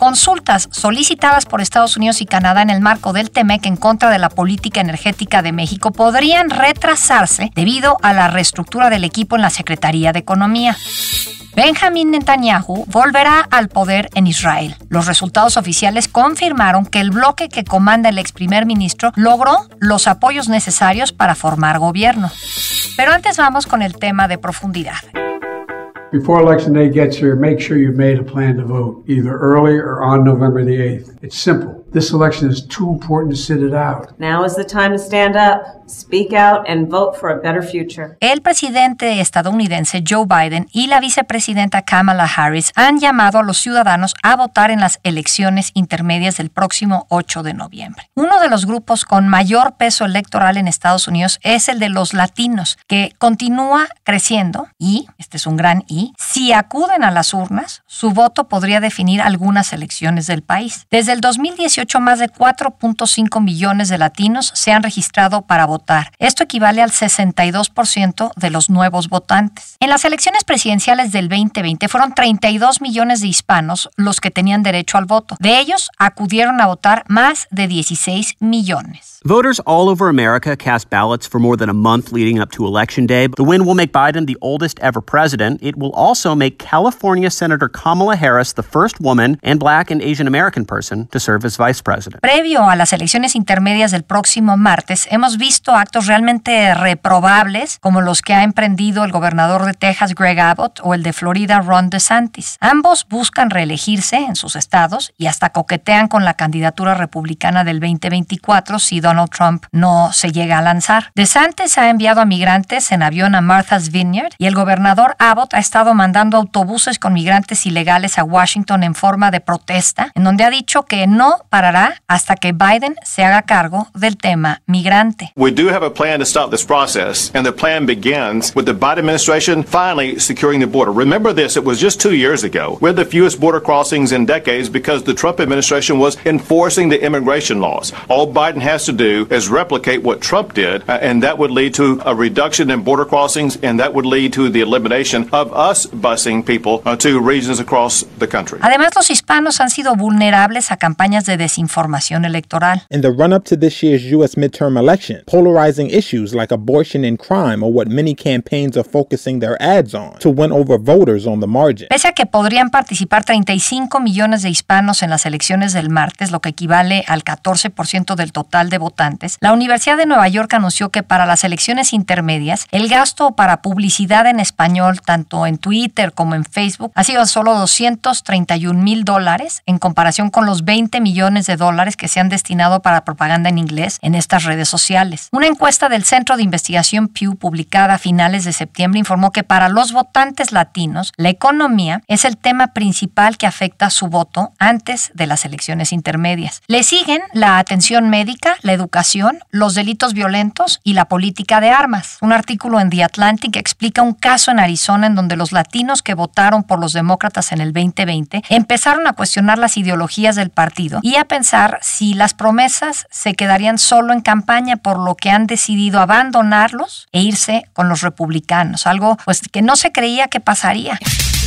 Consultas solicitadas por Estados Unidos y Canadá en el marco del TEMEC en contra de la política energética de México podrían retrasarse debido a la reestructura del equipo en la Secretaría de Economía. Benjamin Netanyahu volverá al poder en Israel. Los resultados oficiales confirmaron que el bloque que comanda el ex primer ministro logró los apoyos necesarios para formar gobierno. Pero antes vamos con el tema de profundidad. Before election day gets here, make sure you've made a plan to vote, either early or on November the 8th. It's simple. This election is too important to sit it out. Now is the time to stand up, speak out, and vote for a better future. El presidente estadounidense Joe Biden y la vicepresidenta Kamala Harris han llamado a los ciudadanos a votar en las elecciones intermedias del próximo 8 de noviembre. Uno de los grupos con mayor peso electoral en Estados Unidos es el de los latinos, que continúa creciendo y, este es un gran y, si acuden a las urnas, su voto podría definir algunas elecciones del país. Desde el 2018, más de 4.5 millones de latinos se han registrado para votar. Esto equivale al 62% de los nuevos votantes. En las elecciones presidenciales del 2020 fueron 32 millones de hispanos los que tenían derecho al voto. De ellos acudieron a votar más de 16 millones. Voters all over America cast ballots for more than a month leading up to Election Day. The win will make Biden the oldest ever president. It will also make California Senator Kamala Harris the first woman and black and Asian American person to serve as vice president. Previo a las elecciones intermedias del próximo martes, hemos visto actos realmente reprobables, como los que ha emprendido el gobernador de Texas, Greg Abbott, o el de Florida, Ron DeSantis. Ambos buscan reelegirse en sus estados y hasta coquetean con la candidatura republicana del 2024 si Donald Trump no se llega a lanzar. DeSantis ha enviado a migrantes en avión a Martha's Vineyard y el gobernador Abbott ha estado mandando autobuses con migrantes ilegales a Washington en forma de protesta, en donde ha dicho que no parará hasta que Biden se haga cargo del tema migrante. We do have a plan to stop this process, and the plan begins with the Biden administration finally securing the border. Remember this, it was just two years ago. We had the fewest border crossings in decades because the Trump administration was enforcing the immigration laws. All Biden has to do is replicate what Trump did, uh, and that would lead to a reduction in border crossings, and that would lead to the elimination of us busing people uh, to regions across the country. Además, los hispanos han sido vulnerables a campañas de desinformación electoral. In the run up to this year's U.S. midterm election, polarizing issues like abortion and crime are what many campaigns are focusing their ads on to win over voters on the margin. Pese a que podrían participar 35 millones de hispanos en las elecciones del martes, lo que equivale al 14% del total de votantes, la Universidad de Nueva York anunció que para las elecciones intermedias, el gasto para publicidad en español, tanto en Twitter como en Facebook, ha sido solo 231 mil dólares en comparación con los 20 millones de dólares que se han destinado para propaganda en inglés en estas redes sociales. Una encuesta del Centro de Investigación Pew publicada a finales de septiembre informó que para los votantes latinos la economía es el tema principal que afecta su voto antes de las elecciones intermedias. Le siguen la atención médica, la educación, los delitos violentos y la política de armas. Un artículo en The Atlantic explica un caso en Arizona en donde los latinos que votaron por los demócratas en el 2020 empezaron a cuestionar las ideologías del partido y a pensar si las promesas se quedarían solo en campaña, por lo que han decidido abandonarlos e irse con los republicanos, algo pues que no se creía que pasaría.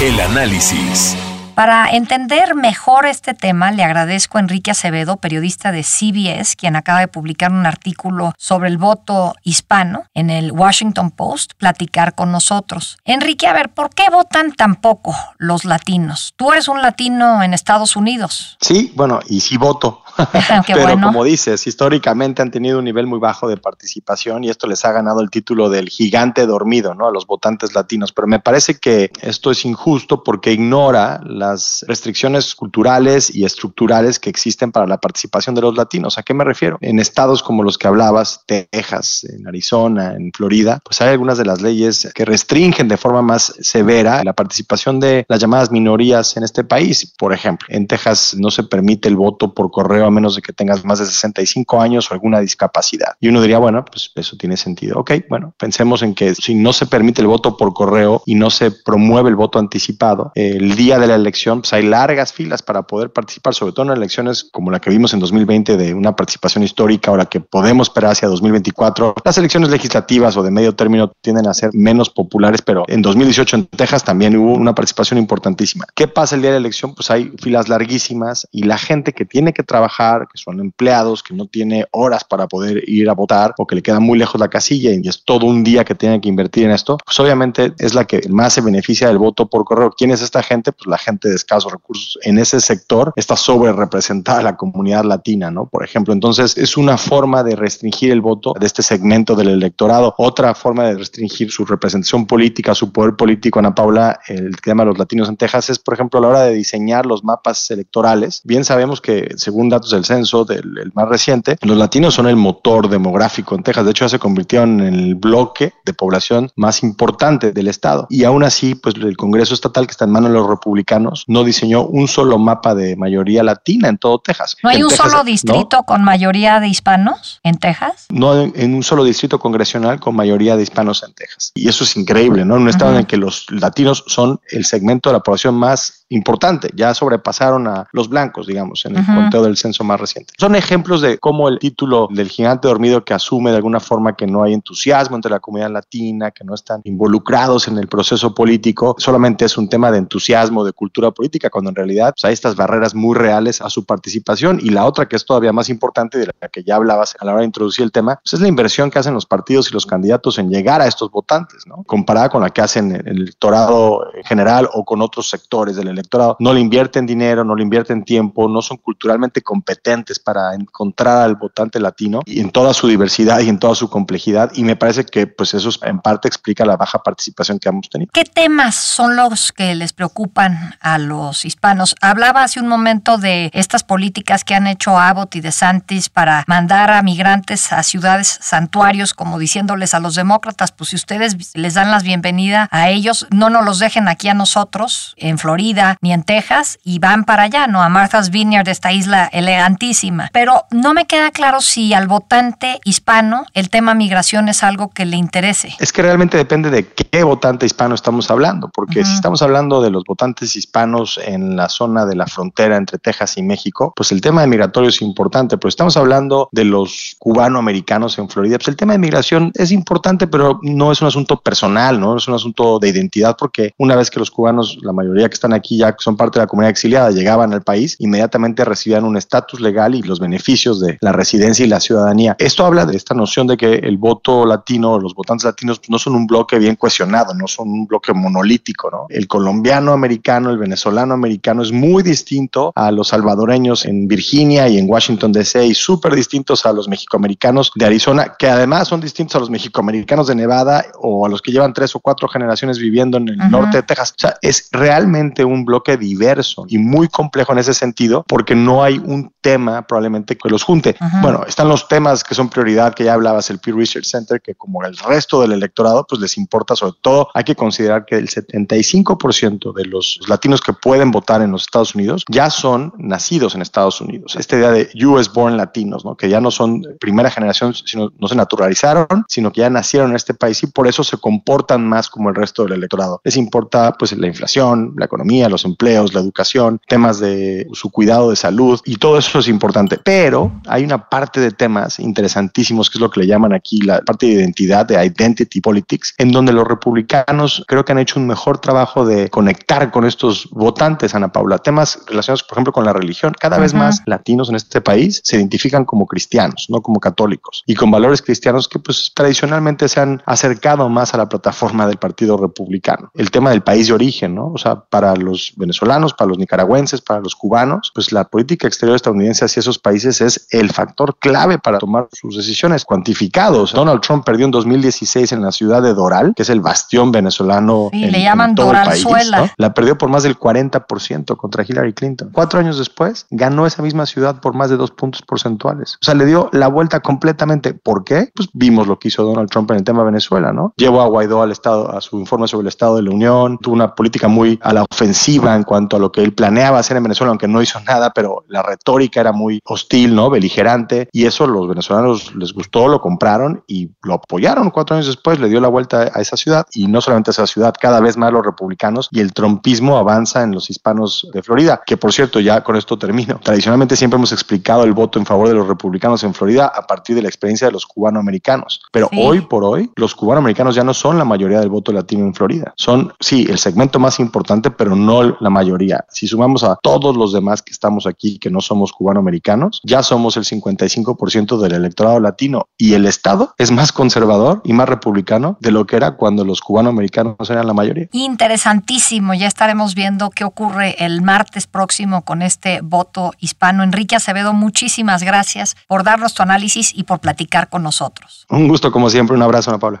El análisis. Para entender mejor este tema, le agradezco a Enrique Acevedo, periodista de CBS, quien acaba de publicar un artículo sobre el voto hispano en el Washington Post, platicar con nosotros. Enrique, a ver, ¿por qué votan tan poco los latinos? Tú eres un latino en Estados Unidos. Sí, bueno, y sí voto. Pero como dices, históricamente han tenido un nivel muy bajo de participación y esto les ha ganado el título del gigante dormido, ¿no? A los votantes latinos. Pero me parece que esto es injusto porque ignora las restricciones culturales y estructurales que existen para la participación de los latinos. ¿A qué me refiero? En estados como los que hablabas, Texas, en Arizona, en Florida, pues hay algunas de las leyes que restringen de forma más severa la participación de las llamadas minorías en este país. Por ejemplo, en Texas no se permite el voto por correo a menos de que tengas más de 65 años o alguna discapacidad. Y uno diría, bueno, pues eso tiene sentido. Ok, bueno, pensemos en que si no se permite el voto por correo y no se promueve el voto anticipado, el día de la elección, pues hay largas filas para poder participar, sobre todo en elecciones como la que vimos en 2020 de una participación histórica o la que podemos esperar hacia 2024. Las elecciones legislativas o de medio término tienden a ser menos populares, pero en 2018 en Texas también hubo una participación importantísima. ¿Qué pasa el día de la elección? Pues hay filas larguísimas y la gente que tiene que trabajar, que son empleados, que no tiene horas para poder ir a votar o que le queda muy lejos la casilla y es todo un día que tiene que invertir en esto, pues obviamente es la que más se beneficia del voto por correo. ¿Quién es esta gente? Pues la gente de escasos recursos. En ese sector está sobre representada la comunidad latina, ¿no? Por ejemplo, entonces es una forma de restringir el voto de este segmento del electorado. Otra forma de restringir su representación política, su poder político, Ana Paula, el tema de los latinos en Texas es, por ejemplo, a la hora de diseñar los mapas electorales. Bien sabemos que, según datos del censo, del más reciente, los latinos son el motor demográfico en Texas. De hecho, ya se convirtieron en el bloque de población más importante del estado. Y aún así, pues el Congreso Estatal, que está en manos de los republicanos, no diseñó un solo mapa de mayoría latina en todo Texas. ¿No hay un solo distrito con mayoría de hispanos en Texas? No en un solo distrito congresional con mayoría de hispanos en Texas. Y eso es increíble, ¿no? En un estado en el que los latinos son el segmento de la población más importante. Ya sobrepasaron a los blancos, digamos, en el conteo del censo más reciente. Son ejemplos de cómo el título del gigante dormido que asume de alguna forma que no hay entusiasmo entre la comunidad latina, que no están involucrados en el proceso político, solamente es un tema de entusiasmo, de cultura política, cuando en realidad pues, hay estas barreras muy reales a su participación. Y la otra que es todavía más importante, de la que ya hablabas a la hora de introducir el tema, pues, es la inversión que hacen los partidos y los candidatos en llegar a estos votantes, ¿no? Comparada con la que hacen el electorado en general o con otros sectores del electorado no le invierten dinero, no le invierten tiempo, no son culturalmente competentes para encontrar al votante latino y en toda su diversidad y en toda su complejidad. Y me parece que pues eso en parte explica la baja participación que hemos tenido. ¿Qué temas son los que les preocupan a los hispanos? Hablaba hace un momento de estas políticas que han hecho Abbott y DeSantis para mandar a migrantes a ciudades santuarios, como diciéndoles a los demócratas, pues si ustedes les dan las bienvenidas a ellos, no nos los dejen aquí a nosotros en Florida ni en Texas y van para allá, ¿no? A Martha's Vineyard, esta isla elegantísima. Pero no me queda claro si al votante hispano el tema migración es algo que le interese. Es que realmente depende de qué votante hispano estamos hablando, porque si estamos hablando de los votantes hispanos en la zona de la frontera entre Texas y México, pues el tema de migratorio es importante, pero estamos hablando de los cubanoamericanos en Florida, pues el tema de migración es importante, pero no es un asunto personal, no es un asunto de identidad, porque una vez que los cubanos, la mayoría que están aquí ya son parte de la comunidad exiliada, llegaban al país, inmediatamente recibían un estatus legal y los beneficios de la residencia y la ciudadanía. Esto habla de esta noción de que el voto latino, los votantes latinos, pues, no son un bloque bien cohesionado, no son un bloque monolítico, ¿no? El colombiano americano, el venezolano americano es muy distinto a los salvadoreños en Virginia y en Washington DC y súper distintos a los mexicoamericanos de Arizona, que además son distintos a los mexicoamericanos de Nevada o a los que llevan tres o cuatro generaciones viviendo en el norte de Texas. O sea, es realmente un bloque diverso y muy complejo en ese sentido porque no hay un tema probablemente que los junte. Bueno, están los temas que son prioridad, que ya hablabas, el Pew Research Center, que como el resto del electorado, pues les importa sobre todo, hay que considerar que el 75% de los latinos que pueden votar en los Estados Unidos ya son nacidos en Estados Unidos. Esta idea de US born latinos, ¿no? que ya no son primera generación, sino no se naturalizaron, sino que ya nacieron en este país y por eso se comportan más como el resto del electorado. Les importa pues la inflación, la economía, los empleos, la educación, temas de su cuidado de salud y todo eso es importante. Pero hay una parte de temas interesantísimos que es lo que le llaman aquí la parte de identidad, de identity politics, en donde los republicanos creo que han hecho un mejor trabajo de conectar con estos votantes, Ana Paula. Temas relacionados, por ejemplo, con la religión. Cada vez más latinos en este país se identifican como cristianos, no como católicos, y con valores cristianos que pues tradicionalmente se han acercado más a la plataforma del Partido Republicano. El tema del país de origen, ¿no? O sea, para los venezolanos, para los nicaragüenses, para los cubanos, pues la política exterior estadounidense hacia esos países es el factor clave para tomar sus decisiones cuantificados. Donald Trump perdió en 2016 en la ciudad de Doral, que es el bastión venezolano. Sí, le llaman Doralzuela. La perdió por más del 40% contra Hillary Clinton. Cuatro años después, ganó esa misma ciudad por más de dos puntos porcentuales. O sea, le dio la vuelta completamente. ¿Por qué? Pues vimos lo que hizo Donald Trump en el tema Venezuela, ¿no? Llevó a Guaidó al Estado, a su informe sobre el Estado de la Unión, tuvo una política muy a la ofensiva en cuanto a lo que él planeaba hacer en Venezuela, aunque no hizo nada, pero la retórica era muy hostil, ¿no? Beligerante, y eso los venezolanos les gustó, lo compraron y lo apoyaron. Cuatro años después le dio la vuelta a esa ciudad, y no solamente a esa ciudad, cada vez más los republicanos y el trompismo avanza en los hispanos de Florida, que por cierto, ya con esto termino. Tradicionalmente siempre hemos explicado el voto en favor de los republicanos en Florida a partir de la experiencia de los cubanoamericanos, pero hoy por hoy los cubanoamericanos ya no son la mayoría del voto latino en Florida. Son, sí, el segmento más importante, pero no la mayoría. Si sumamos a todos los demás que estamos aquí, que no somos cubanoamericanos, ya somos el 55% del electorado latino y el Estado es más conservador y más republicano de lo que era cuando los cubanoamericanos eran la mayoría. Interesantísimo. Ya estaremos viendo qué ocurre el martes próximo con este voto hispano. Enrique Acevedo, muchísimas gracias por darnos tu análisis y por platicar con nosotros. Un gusto, como siempre. Un abrazo, Ana Paula.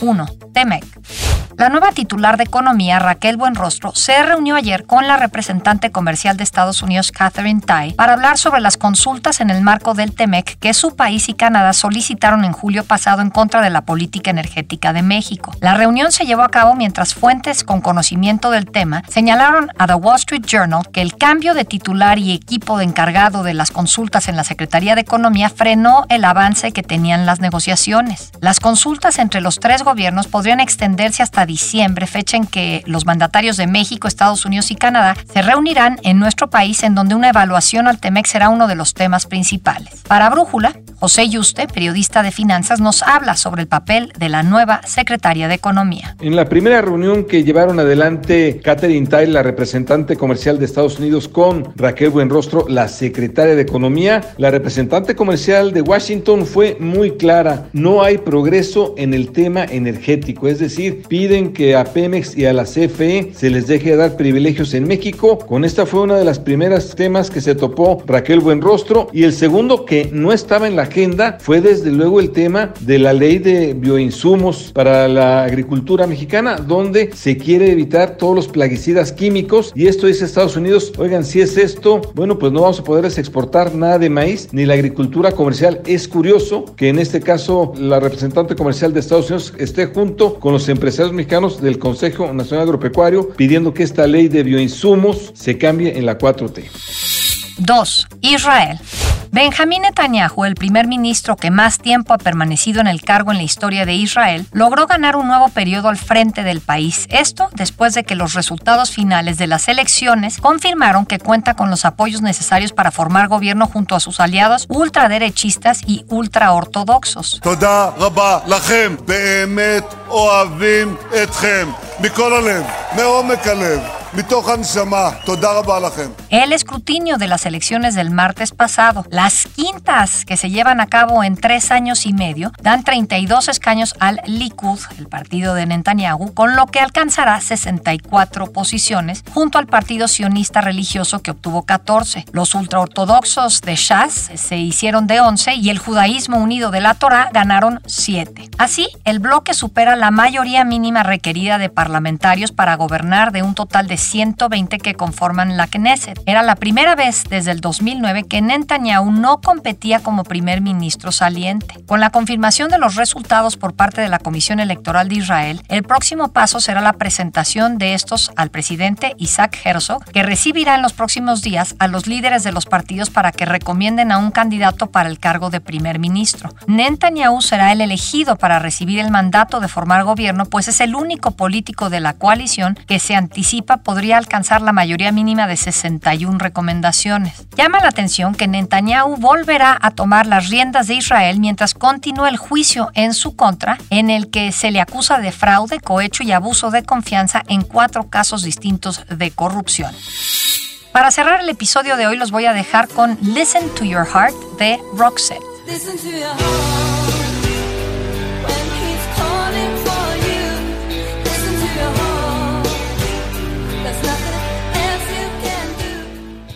1. Temec. La nueva titular de Economía, Raquel Buenrostro, se reunió ayer con la representante comercial de Estados Unidos, Catherine Tai, para hablar sobre las consultas en el marco del TEMEC que su país y Canadá solicitaron en julio pasado en contra de la política energética de México. La reunión se llevó a cabo mientras fuentes con conocimiento del tema señalaron a The Wall Street Journal que el cambio de titular y equipo de encargado de las consultas en la Secretaría de Economía frenó el avance que tenían las negociaciones. Las consultas entre los tres gobiernos podrían extenderse hasta diciembre, fecha en que los mandatarios de México, Estados Unidos y Canadá se reunirán en nuestro país en donde una evaluación al TEMEC será uno de los temas principales. Para Brújula, José Yuste, periodista de finanzas, nos habla sobre el papel de la nueva secretaria de Economía. En la primera reunión que llevaron adelante Catherine Tai, la representante comercial de Estados Unidos, con Raquel Buenrostro, la secretaria de Economía, la representante comercial de Washington fue muy clara. No hay progreso en el tema energético, es decir, pide que a Pemex y a la CFE se les deje dar privilegios en México. Con esta fue una de las primeras temas que se topó Raquel Buenrostro. Y el segundo que no estaba en la agenda fue desde luego el tema de la ley de bioinsumos para la agricultura mexicana, donde se quiere evitar todos los plaguicidas químicos. Y esto dice Estados Unidos, oigan, si es esto, bueno, pues no vamos a poderles exportar nada de maíz ni la agricultura comercial. Es curioso que en este caso la representante comercial de Estados Unidos esté junto con los empresarios mexicanos del Consejo Nacional Agropecuario pidiendo que esta ley de bioinsumos se cambie en la 4T. 2. Israel. Benjamín Netanyahu, el primer ministro que más tiempo ha permanecido en el cargo en la historia de Israel, logró ganar un nuevo periodo al frente del país. Esto después de que los resultados finales de las elecciones confirmaron que cuenta con los apoyos necesarios para formar gobierno junto a sus aliados ultraderechistas y ultraortodoxos. El escrutinio de las elecciones del martes pasado, las quintas que se llevan a cabo en tres años y medio, dan 32 escaños al Likud, el partido de Netanyahu, con lo que alcanzará 64 posiciones, junto al partido sionista religioso que obtuvo 14. Los ultraortodoxos de Shas se hicieron de 11 y el judaísmo unido de la Torah ganaron 7. Así, el bloque supera la mayoría mínima requerida de parlamentarios para gobernar de un total de 120 que conforman la Knesset. Era la primera vez desde el 2009 que Netanyahu no competía como primer ministro saliente. Con la confirmación de los resultados por parte de la Comisión Electoral de Israel, el próximo paso será la presentación de estos al presidente Isaac Herzog, que recibirá en los próximos días a los líderes de los partidos para que recomienden a un candidato para el cargo de primer ministro. Netanyahu será el elegido para recibir el mandato de formar gobierno, pues es el único político de la coalición que se anticipa podría alcanzar la mayoría mínima de 61 recomendaciones. Llama la atención que Netanyahu volverá a tomar las riendas de Israel mientras continúa el juicio en su contra, en el que se le acusa de fraude, cohecho y abuso de confianza en cuatro casos distintos de corrupción. Para cerrar el episodio de hoy los voy a dejar con Listen to Your Heart de Roxette.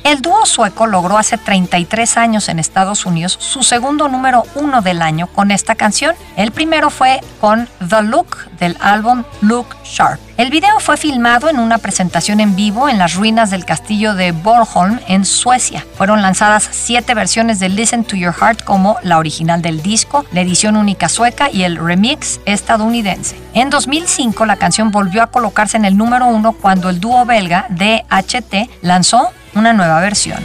El dúo sueco logró hace 33 años en Estados Unidos su segundo número uno del año con esta canción. El primero fue con The Look del álbum Look Sharp. El video fue filmado en una presentación en vivo en las ruinas del castillo de Bornholm en Suecia. Fueron lanzadas siete versiones de Listen to Your Heart como la original del disco, la edición única sueca y el remix estadounidense. En 2005 la canción volvió a colocarse en el número uno cuando el dúo belga DHT lanzó una nueva versión.